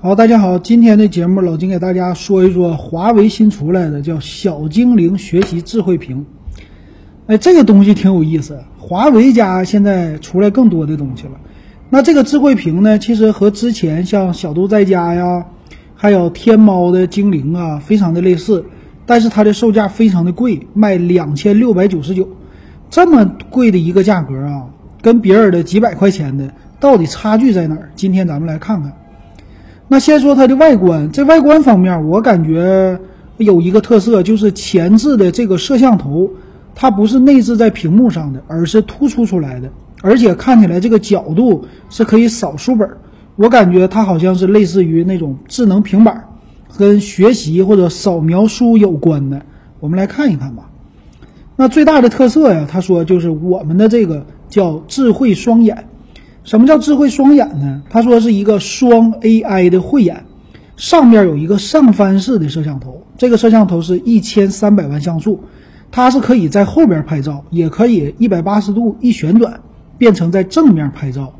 好，大家好，今天的节目老金给大家说一说华为新出来的叫小精灵学习智慧屏。哎，这个东西挺有意思，华为家现在出来更多的东西了。那这个智慧屏呢，其实和之前像小度在家呀，还有天猫的精灵啊，非常的类似，但是它的售价非常的贵，卖两千六百九十九，这么贵的一个价格啊，跟别人的几百块钱的到底差距在哪儿？今天咱们来看看。那先说它的外观，在外观方面，我感觉有一个特色，就是前置的这个摄像头，它不是内置在屏幕上的，而是突出出来的，而且看起来这个角度是可以扫书本。我感觉它好像是类似于那种智能平板，跟学习或者扫描书有关的。我们来看一看吧。那最大的特色呀，他说就是我们的这个叫智慧双眼。什么叫智慧双眼呢？他说是一个双 AI 的慧眼，上面有一个上翻式的摄像头，这个摄像头是一千三百万像素，它是可以在后边拍照，也可以一百八十度一旋转变成在正面拍照，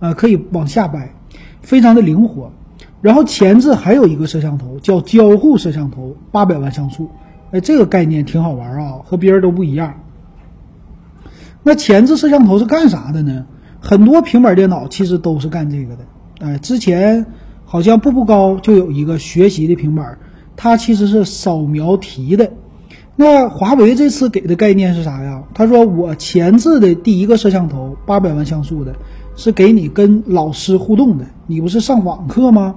呃，可以往下掰，非常的灵活。然后前置还有一个摄像头叫交互摄像头，八百万像素，哎，这个概念挺好玩啊，和别人都不一样。那前置摄像头是干啥的呢？很多平板电脑其实都是干这个的，哎，之前好像步步高就有一个学习的平板，它其实是扫描题的。那华为这次给的概念是啥呀？他说我前置的第一个摄像头八百万像素的，是给你跟老师互动的。你不是上网课吗？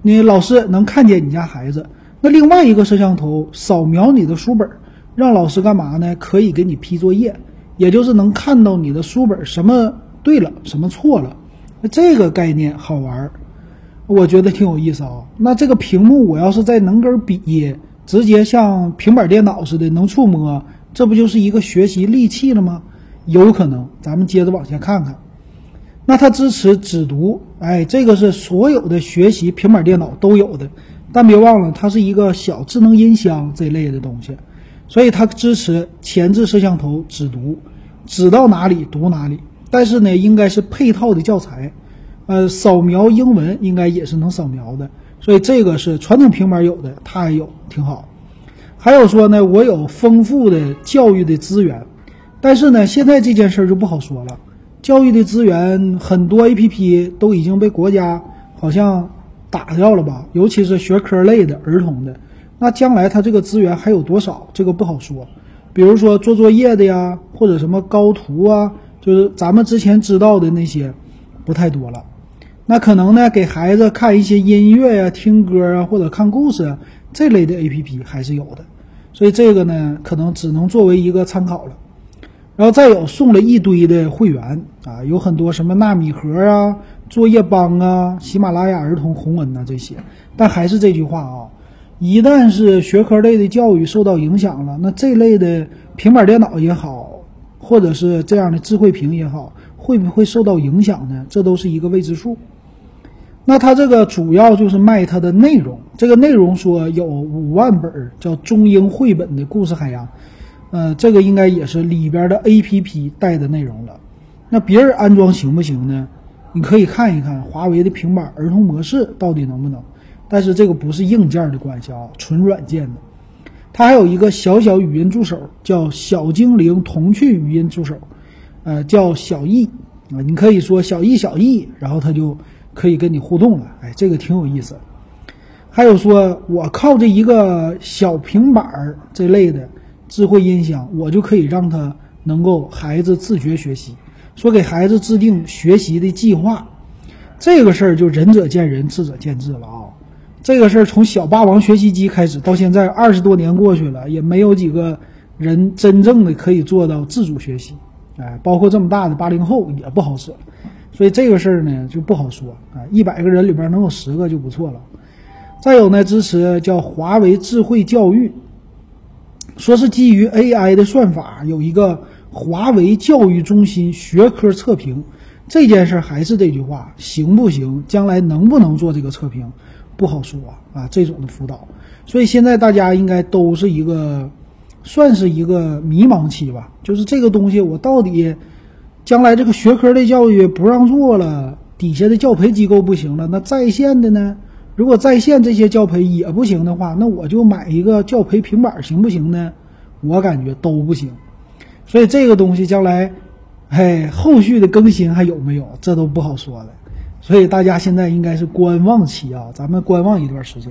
你老师能看见你家孩子。那另外一个摄像头扫描你的书本，让老师干嘛呢？可以给你批作业，也就是能看到你的书本什么。对了，什么错了？那这个概念好玩儿，我觉得挺有意思啊。那这个屏幕，我要是再能根笔，直接像平板电脑似的能触摸，这不就是一个学习利器了吗？有可能。咱们接着往下看看。那它支持指读，哎，这个是所有的学习平板电脑都有的。但别忘了，它是一个小智能音箱这类的东西，所以它支持前置摄像头指读，指到哪里读哪里。但是呢，应该是配套的教材，呃，扫描英文应该也是能扫描的，所以这个是传统平板有的，它也有，挺好。还有说呢，我有丰富的教育的资源，但是呢，现在这件事儿就不好说了。教育的资源很多，APP 都已经被国家好像打掉了吧？尤其是学科类的儿童的，那将来它这个资源还有多少？这个不好说。比如说做作业的呀，或者什么高图啊。就是咱们之前知道的那些，不太多了。那可能呢，给孩子看一些音乐呀、听歌啊，或者看故事啊这类的 APP 还是有的。所以这个呢，可能只能作为一个参考了。然后再有送了一堆的会员啊，有很多什么纳米盒啊、作业帮啊、喜马拉雅儿童红恩呐这些。但还是这句话啊，一旦是学科类的教育受到影响了，那这类的平板电脑也好。或者是这样的智慧屏也好，会不会受到影响呢？这都是一个未知数。那它这个主要就是卖它的内容，这个内容说有五万本叫中英绘本的故事海洋，呃，这个应该也是里边的 APP 带的内容了。那别人安装行不行呢？你可以看一看华为的平板儿童模式到底能不能，但是这个不是硬件的关系啊，纯软件的。它还有一个小小语音助手，叫小精灵童趣语音助手，呃，叫小易啊，你可以说小易小易，然后它就可以跟你互动了。哎，这个挺有意思。还有说我靠这一个小平板儿这类的智慧音箱，我就可以让它能够孩子自觉学习，说给孩子制定学习的计划，这个事儿就仁者见仁，智者见智了啊。这个事儿从小霸王学习机开始到现在二十多年过去了，也没有几个人真正的可以做到自主学习，哎，包括这么大的八零后也不好使，所以这个事儿呢就不好说啊。一百个人里边能有十个就不错了。再有呢，支持叫华为智慧教育，说是基于 AI 的算法，有一个华为教育中心学科测评。这件事还是这句话，行不行？将来能不能做这个测评？不好说啊，这种的辅导，所以现在大家应该都是一个，算是一个迷茫期吧。就是这个东西，我到底将来这个学科类教育不让做了，底下的教培机构不行了，那在线的呢？如果在线这些教培也不行的话，那我就买一个教培平板行不行呢？我感觉都不行。所以这个东西将来，嘿，后续的更新还有没有，这都不好说了。所以大家现在应该是观望期啊，咱们观望一段时间。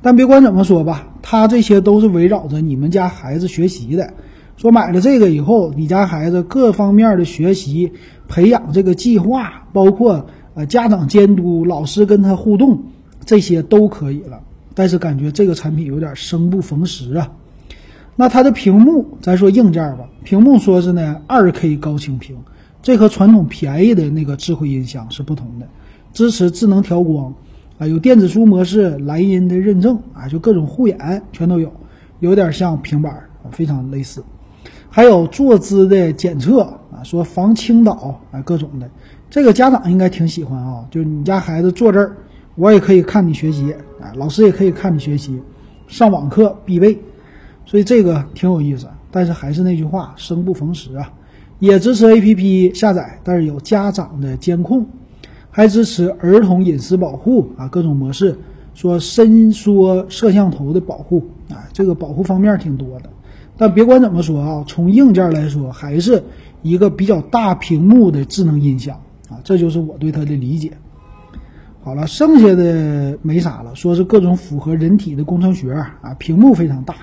但别管怎么说吧，它这些都是围绕着你们家孩子学习的。说买了这个以后，你家孩子各方面的学习培养这个计划，包括呃家长监督、老师跟他互动，这些都可以了。但是感觉这个产品有点生不逢时啊。那它的屏幕，咱说硬件吧，屏幕说是呢二 K 高清屏，这和传统便宜的那个智慧音箱是不同的，支持智能调光，啊有电子书模式、蓝音的认证啊，就各种护眼全都有，有点像平板啊，非常类似。还有坐姿的检测啊，说防倾倒啊，各种的，这个家长应该挺喜欢啊。就是你家孩子坐这儿，我也可以看你学习啊，老师也可以看你学习，上网课必备，所以这个挺有意思。但是还是那句话，生不逢时啊。也支持 APP 下载，但是有家长的监控，还支持儿童隐私保护啊，各种模式，说伸缩摄像头的保护啊，这个保护方面挺多的。但别管怎么说啊，从硬件来说，还是一个比较大屏幕的智能音响啊，这就是我对它的理解。好了，剩下的没啥了，说是各种符合人体的工程学啊，屏幕非常大，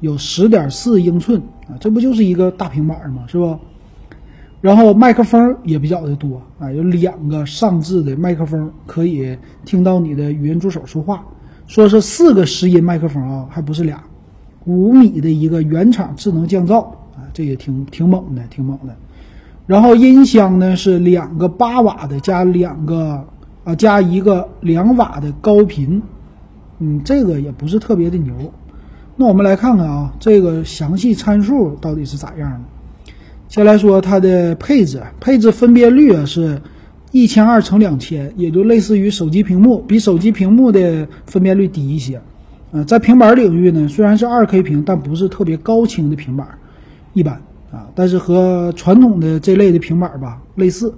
有十点四英寸啊，这不就是一个大平板吗？是不？然后麦克风也比较的多啊，有两个上置的麦克风可以听到你的语音助手说话，说是四个拾音麦克风啊，还不是俩。五米的一个原厂智能降噪啊，这也挺挺猛的，挺猛的。然后音箱呢是两个八瓦的加两个啊加一个两瓦的高频，嗯，这个也不是特别的牛。那我们来看看啊，这个详细参数到底是咋样的？先来说它的配置，配置分辨率啊是一千二乘两千，也就类似于手机屏幕，比手机屏幕的分辨率低一些。呃，在平板领域呢，虽然是二 K 屏，但不是特别高清的平板，一般啊。但是和传统的这类的平板吧类似。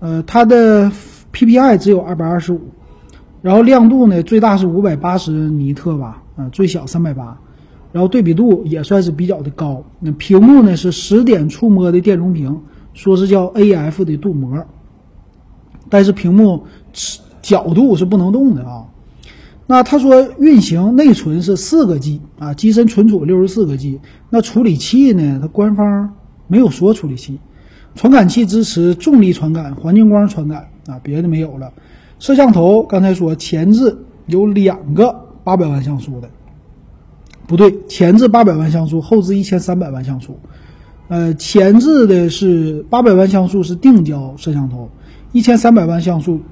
呃，它的 PPI 只有二百二十五，然后亮度呢最大是五百八十尼特吧，啊，最小三百八，然后对比度也算是比较的高。那屏幕呢是十点触摸的电容屏，说是叫 AF 的镀膜，但是屏幕角度是不能动的啊。那他说运行内存是四个 G 啊，机身存储六十四个 G。那处理器呢？它官方没有说处理器。传感器支持重力传感、环境光传感啊，别的没有了。摄像头刚才说前置有两个八百万像素的，不对，前置八百万像素，后置一千三百万像素。呃，前置的是八百万像素是定焦摄像头，一千三百万像素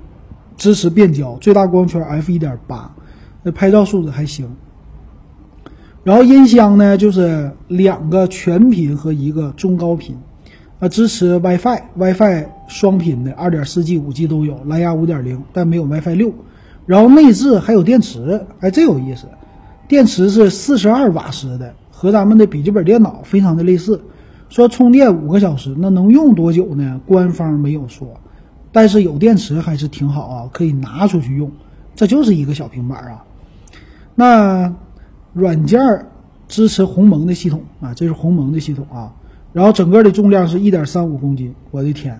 支持变焦，最大光圈 f 一点八。那拍照素质还行，然后音箱呢，就是两个全频和一个中高频，啊，支持 WiFi，WiFi 双频的，二点四 G、五 G 都有，蓝牙五点零，但没有 WiFi 六。然后内置还有电池，哎，这有意思，电池是四十二瓦时的，和咱们的笔记本电脑非常的类似。说充电五个小时，那能用多久呢？官方没有说，但是有电池还是挺好啊，可以拿出去用。这就是一个小平板啊。那软件支持鸿蒙的系统啊，这是鸿蒙的系统啊。然后整个的重量是一点三五公斤，我的天，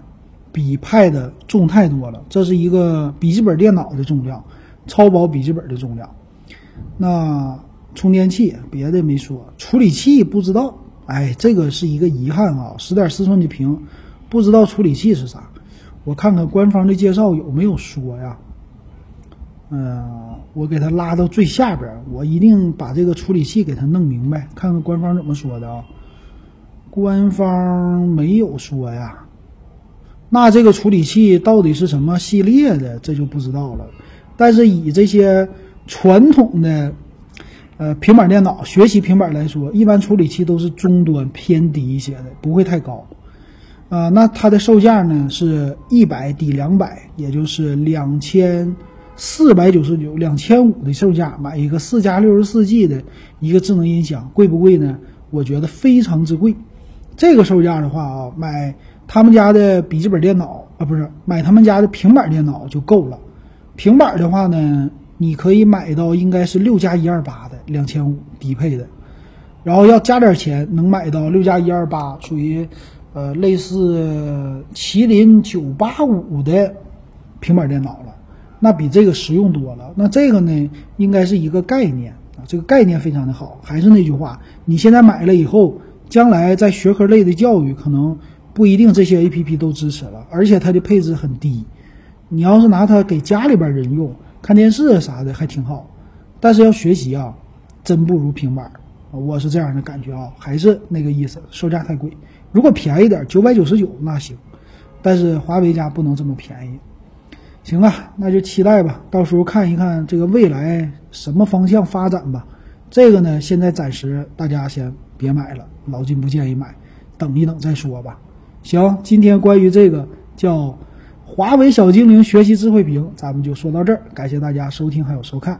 比 Pad 重太多了。这是一个笔记本电脑的重量，超薄笔记本的重量。那充电器别的没说，处理器不知道，哎，这个是一个遗憾啊。十点四寸的屏，不知道处理器是啥。我看看官方的介绍有没有说呀？嗯，我给它拉到最下边，我一定把这个处理器给它弄明白，看看官方怎么说的啊？官方没有说呀，那这个处理器到底是什么系列的，这就不知道了。但是以这些传统的呃平板电脑、学习平板来说，一般处理器都是中端偏低一些的，不会太高。啊，那它的售价呢是一百抵两百，也就是两千。四百九十九，两千五的售价买一个四加六十四 G 的一个智能音响，贵不贵呢？我觉得非常之贵。这个售价的话啊，买他们家的笔记本电脑啊，不是买他们家的平板电脑就够了。平板的话呢，你可以买到应该是六加一二八的两千五低配的，然后要加点钱能买到六加一二八，属于呃类似麒麟九八五的平板电脑了，那比这个实用多了。那这个呢，应该是一个概念啊，这个概念非常的好。还是那句话，你现在买了以后，将来在学科类的教育可能不一定这些 A P P 都支持了，而且它的配置很低。你要是拿它给家里边人用，看电视啥的还挺好，但是要学习啊，真不如平板。我是这样的感觉啊，还是那个意思，售价太贵。如果便宜点，九百九十九那行，但是华为家不能这么便宜。行了，那就期待吧，到时候看一看这个未来什么方向发展吧。这个呢，现在暂时大家先别买了，老金不建议买，等一等再说吧。行，今天关于这个叫。华为小精灵学习智慧屏，咱们就说到这儿。感谢大家收听还有收看。